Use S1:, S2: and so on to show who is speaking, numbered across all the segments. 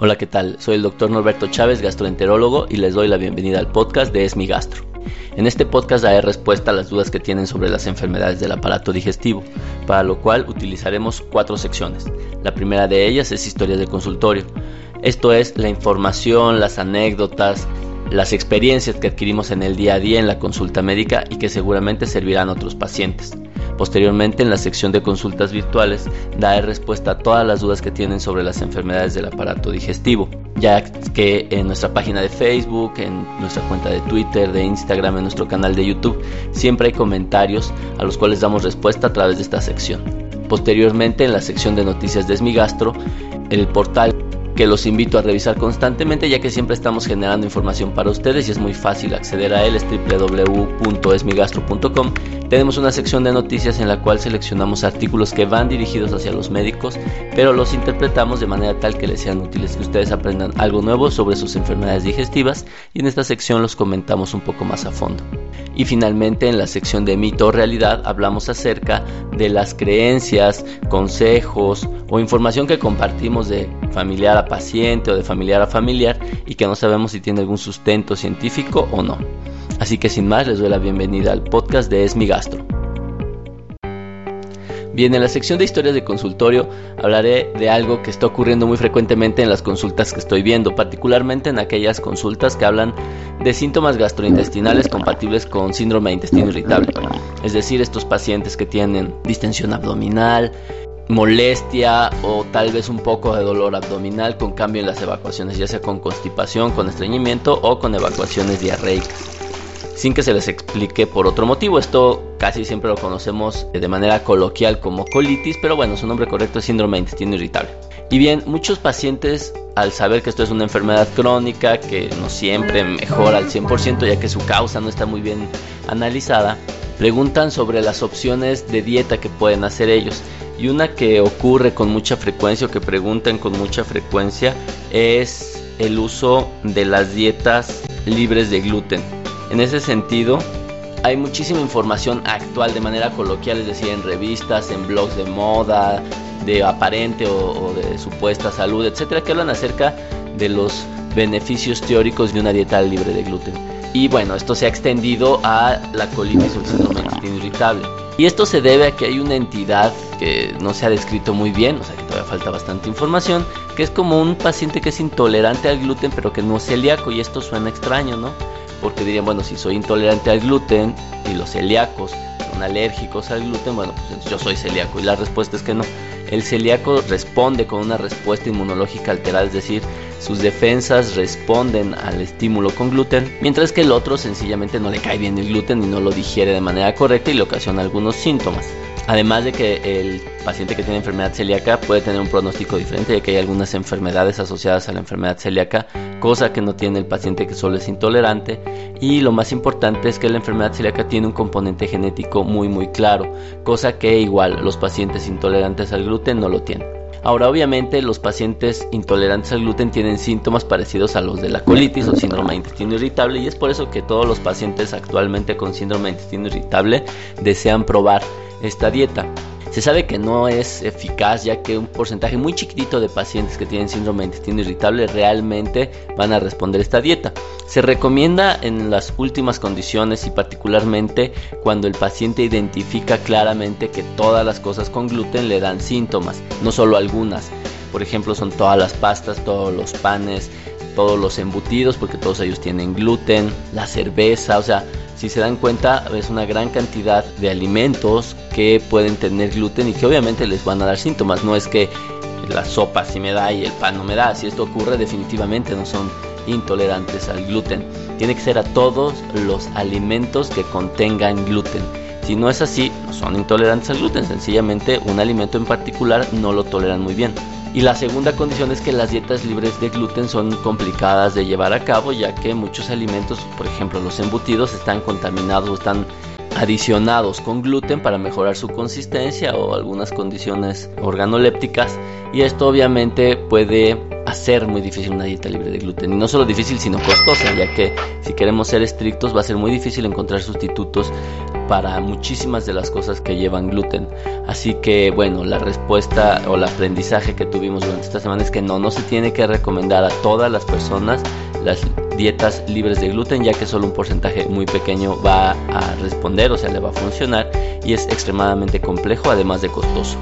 S1: Hola, ¿qué tal? Soy el doctor Norberto Chávez, gastroenterólogo, y les doy la bienvenida al podcast de Esmi Gastro. En este podcast daré respuesta a las dudas que tienen sobre las enfermedades del aparato digestivo, para lo cual utilizaremos cuatro secciones. La primera de ellas es historias de consultorio. Esto es la información, las anécdotas, las experiencias que adquirimos en el día a día en la consulta médica y que seguramente servirán a otros pacientes. Posteriormente, en la sección de consultas virtuales, daré respuesta a todas las dudas que tienen sobre las enfermedades del aparato digestivo, ya que en nuestra página de Facebook, en nuestra cuenta de Twitter, de Instagram, en nuestro canal de YouTube, siempre hay comentarios a los cuales damos respuesta a través de esta sección. Posteriormente, en la sección de noticias de Esmigastro, el portal que los invito a revisar constantemente ya que siempre estamos generando información para ustedes y es muy fácil acceder a él, es www.esmigastro.com. Tenemos una sección de noticias en la cual seleccionamos artículos que van dirigidos hacia los médicos, pero los interpretamos de manera tal que les sean útiles, que ustedes aprendan algo nuevo sobre sus enfermedades digestivas y en esta sección los comentamos un poco más a fondo. Y finalmente en la sección de mito o realidad hablamos acerca de las creencias, consejos o información que compartimos de familiar a paciente o de familiar a familiar y que no sabemos si tiene algún sustento científico o no. Así que sin más les doy la bienvenida al podcast de Esmi Gastro. Bien, en la sección de historias de consultorio hablaré de algo que está ocurriendo muy frecuentemente en las consultas que estoy viendo, particularmente en aquellas consultas que hablan de síntomas gastrointestinales compatibles con síndrome de intestino irritable. Es decir, estos pacientes que tienen distensión abdominal, molestia o tal vez un poco de dolor abdominal con cambio en las evacuaciones, ya sea con constipación, con estreñimiento o con evacuaciones diarreicas, sin que se les explique por otro motivo. Esto casi siempre lo conocemos de manera coloquial como colitis, pero bueno, su nombre correcto es síndrome de intestino irritable. Y bien, muchos pacientes al saber que esto es una enfermedad crónica que no siempre mejora al 100% ya que su causa no está muy bien analizada, preguntan sobre las opciones de dieta que pueden hacer ellos y una que ocurre con mucha frecuencia o que preguntan con mucha frecuencia es el uso de las dietas libres de gluten. En ese sentido, hay muchísima información actual de manera coloquial, es decir, en revistas, en blogs de moda, de aparente o, de supuesta salud, etcétera, que hablan acerca de los beneficios teóricos de una dieta libre de gluten. Y bueno, esto se ha extendido a la colitis o el síndrome irritable. Y esto se debe a que hay una entidad que no se ha descrito muy bien, o sea que todavía falta bastante información, que es como un paciente que es intolerante al gluten pero que no es celíaco y esto suena extraño, ¿no? Porque dirían, bueno, si soy intolerante al gluten y los celíacos son alérgicos al gluten, bueno, pues yo soy celíaco y la respuesta es que no. El celíaco responde con una respuesta inmunológica alterada, es decir, sus defensas responden al estímulo con gluten, mientras que el otro sencillamente no le cae bien el gluten y no lo digiere de manera correcta y le ocasiona algunos síntomas. Además de que el paciente que tiene enfermedad celíaca puede tener un pronóstico diferente, ya que hay algunas enfermedades asociadas a la enfermedad celíaca, cosa que no tiene el paciente que solo es intolerante. Y lo más importante es que la enfermedad celíaca tiene un componente genético muy muy claro, cosa que igual los pacientes intolerantes al gluten no lo tienen. Ahora, obviamente, los pacientes intolerantes al gluten tienen síntomas parecidos a los de la colitis o síndrome de intestino irritable y es por eso que todos los pacientes actualmente con síndrome de intestino irritable desean probar esta dieta. Se sabe que no es eficaz ya que un porcentaje muy chiquitito de pacientes que tienen síndrome de intestino irritable realmente van a responder esta dieta. Se recomienda en las últimas condiciones y particularmente cuando el paciente identifica claramente que todas las cosas con gluten le dan síntomas, no solo algunas. Por ejemplo, son todas las pastas, todos los panes, todos los embutidos, porque todos ellos tienen gluten, la cerveza, o sea, si se dan cuenta es una gran cantidad de alimentos que pueden tener gluten y que obviamente les van a dar síntomas. No es que la sopa sí me da y el pan no me da. Si esto ocurre definitivamente no son intolerantes al gluten. Tiene que ser a todos los alimentos que contengan gluten. Si no es así, son intolerantes al gluten. Sencillamente un alimento en particular no lo toleran muy bien. Y la segunda condición es que las dietas libres de gluten son complicadas de llevar a cabo ya que muchos alimentos, por ejemplo los embutidos, están contaminados o están adicionados con gluten para mejorar su consistencia o algunas condiciones organolépticas y esto obviamente puede hacer muy difícil una dieta libre de gluten. Y no solo difícil, sino costosa, ya que si queremos ser estrictos va a ser muy difícil encontrar sustitutos para muchísimas de las cosas que llevan gluten. Así que bueno, la respuesta o el aprendizaje que tuvimos durante esta semana es que no, no se tiene que recomendar a todas las personas las dietas libres de gluten, ya que solo un porcentaje muy pequeño va a responder, o sea, le va a funcionar y es extremadamente complejo, además de costoso.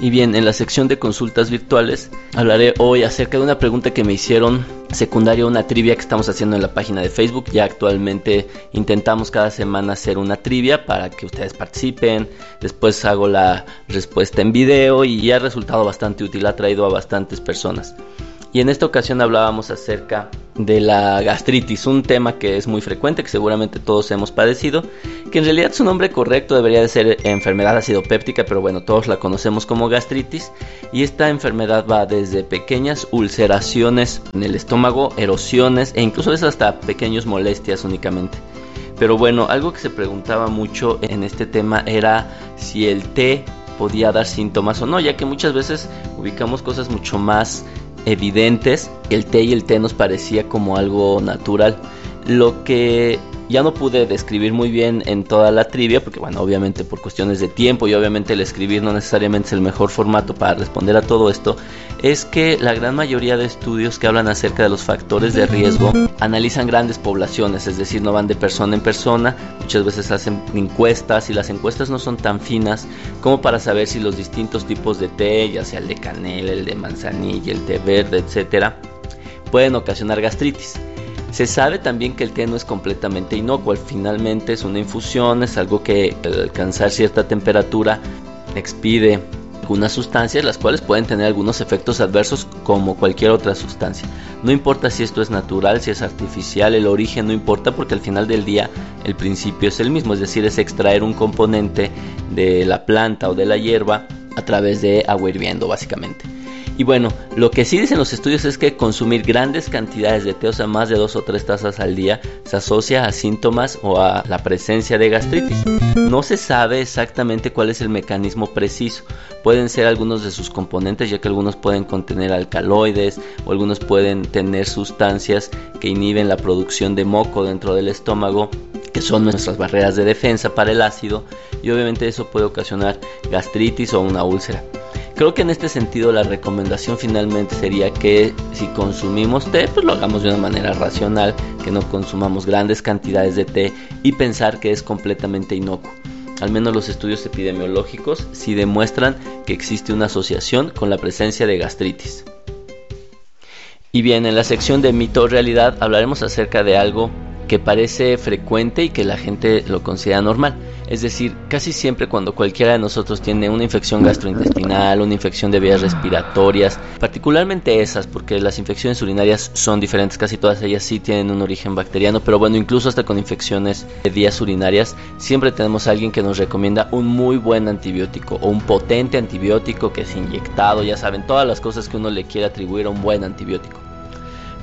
S1: Y bien, en la sección de consultas virtuales hablaré hoy acerca de una pregunta que me hicieron secundaria, una trivia que estamos haciendo en la página de Facebook. Ya actualmente intentamos cada semana hacer una trivia para que ustedes participen. Después hago la respuesta en video y ha resultado bastante útil, ha traído a bastantes personas. Y en esta ocasión hablábamos acerca de la gastritis, un tema que es muy frecuente, que seguramente todos hemos padecido, que en realidad su nombre correcto debería de ser enfermedad acidopéptica, pero bueno, todos la conocemos como gastritis, y esta enfermedad va desde pequeñas ulceraciones en el estómago, erosiones e incluso es hasta pequeñas molestias únicamente. Pero bueno, algo que se preguntaba mucho en este tema era si el té podía dar síntomas o no, ya que muchas veces ubicamos cosas mucho más evidentes, el té y el té nos parecía como algo natural. Lo que ya no pude describir muy bien en toda la trivia, porque bueno, obviamente por cuestiones de tiempo y obviamente el escribir no necesariamente es el mejor formato para responder a todo esto, es que la gran mayoría de estudios que hablan acerca de los factores de riesgo analizan grandes poblaciones, es decir, no van de persona en persona, muchas veces hacen encuestas y las encuestas no son tan finas como para saber si los distintos tipos de té, ya sea el de canela, el de manzanilla, el té verde, etcétera, pueden ocasionar gastritis. Se sabe también que el té no es completamente inocuo, finalmente es una infusión, es algo que al alcanzar cierta temperatura expide algunas sustancias las cuales pueden tener algunos efectos adversos como cualquier otra sustancia. No importa si esto es natural, si es artificial, el origen no importa porque al final del día el principio es el mismo, es decir, es extraer un componente de la planta o de la hierba a través de agua hirviendo básicamente. Y bueno, lo que sí dicen los estudios es que consumir grandes cantidades de té, o más de dos o tres tazas al día, se asocia a síntomas o a la presencia de gastritis. No se sabe exactamente cuál es el mecanismo preciso. Pueden ser algunos de sus componentes, ya que algunos pueden contener alcaloides o algunos pueden tener sustancias que inhiben la producción de moco dentro del estómago que son nuestras barreras de defensa para el ácido y obviamente eso puede ocasionar gastritis o una úlcera. Creo que en este sentido la recomendación finalmente sería que si consumimos té, pues lo hagamos de una manera racional, que no consumamos grandes cantidades de té y pensar que es completamente inocuo. Al menos los estudios epidemiológicos sí demuestran que existe una asociación con la presencia de gastritis. Y bien, en la sección de mito o realidad hablaremos acerca de algo que parece frecuente y que la gente lo considera normal. Es decir, casi siempre cuando cualquiera de nosotros tiene una infección gastrointestinal, una infección de vías respiratorias, particularmente esas, porque las infecciones urinarias son diferentes, casi todas ellas sí tienen un origen bacteriano, pero bueno, incluso hasta con infecciones de vías urinarias, siempre tenemos a alguien que nos recomienda un muy buen antibiótico o un potente antibiótico que es inyectado, ya saben, todas las cosas que uno le quiere atribuir a un buen antibiótico.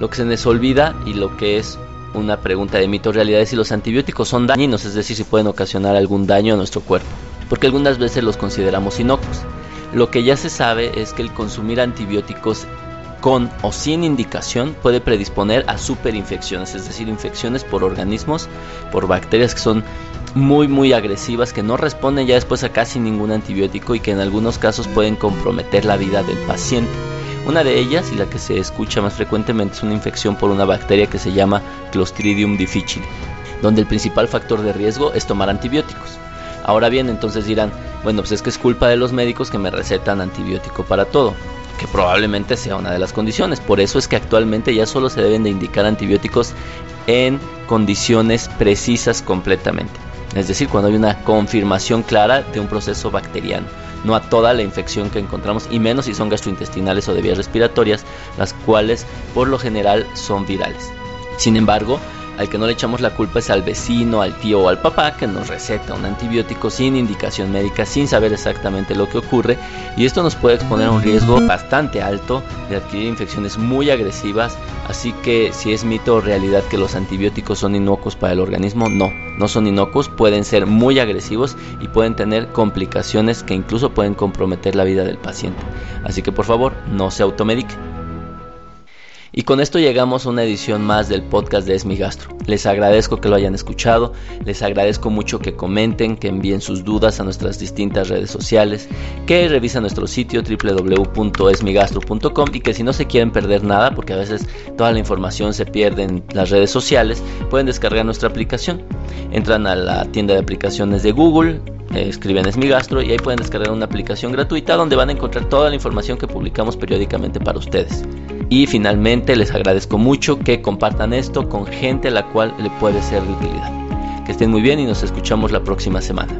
S1: Lo que se nos olvida y lo que es una pregunta de mito realidad si los antibióticos son dañinos, es decir, si pueden ocasionar algún daño a nuestro cuerpo, porque algunas veces los consideramos inocuos. Lo que ya se sabe es que el consumir antibióticos con o sin indicación puede predisponer a superinfecciones, es decir, infecciones por organismos, por bacterias que son muy muy agresivas que no responden ya después a casi ningún antibiótico y que en algunos casos pueden comprometer la vida del paciente. Una de ellas, y la que se escucha más frecuentemente, es una infección por una bacteria que se llama Clostridium difficile, donde el principal factor de riesgo es tomar antibióticos. Ahora bien, entonces dirán, bueno, pues es que es culpa de los médicos que me recetan antibiótico para todo, que probablemente sea una de las condiciones. Por eso es que actualmente ya solo se deben de indicar antibióticos en condiciones precisas completamente. Es decir, cuando hay una confirmación clara de un proceso bacteriano no a toda la infección que encontramos y menos si son gastrointestinales o de vías respiratorias, las cuales por lo general son virales. Sin embargo, al que no le echamos la culpa es al vecino, al tío o al papá que nos receta un antibiótico sin indicación médica, sin saber exactamente lo que ocurre y esto nos puede exponer a un riesgo bastante alto de adquirir infecciones muy agresivas, así que si es mito o realidad que los antibióticos son inocuos para el organismo, no, no son inocuos, pueden ser muy agresivos y pueden tener complicaciones que incluso pueden comprometer la vida del paciente. Así que por favor, no se automedique. Y con esto llegamos a una edición más del podcast de Esmigastro. Les agradezco que lo hayan escuchado, les agradezco mucho que comenten, que envíen sus dudas a nuestras distintas redes sociales, que revisen nuestro sitio www.esmigastro.com y que si no se quieren perder nada, porque a veces toda la información se pierde en las redes sociales, pueden descargar nuestra aplicación. Entran a la tienda de aplicaciones de Google, eh, escriben Esmigastro y ahí pueden descargar una aplicación gratuita donde van a encontrar toda la información que publicamos periódicamente para ustedes. Y finalmente les agradezco mucho que compartan esto con gente a la cual le puede ser de utilidad. Que estén muy bien y nos escuchamos la próxima semana.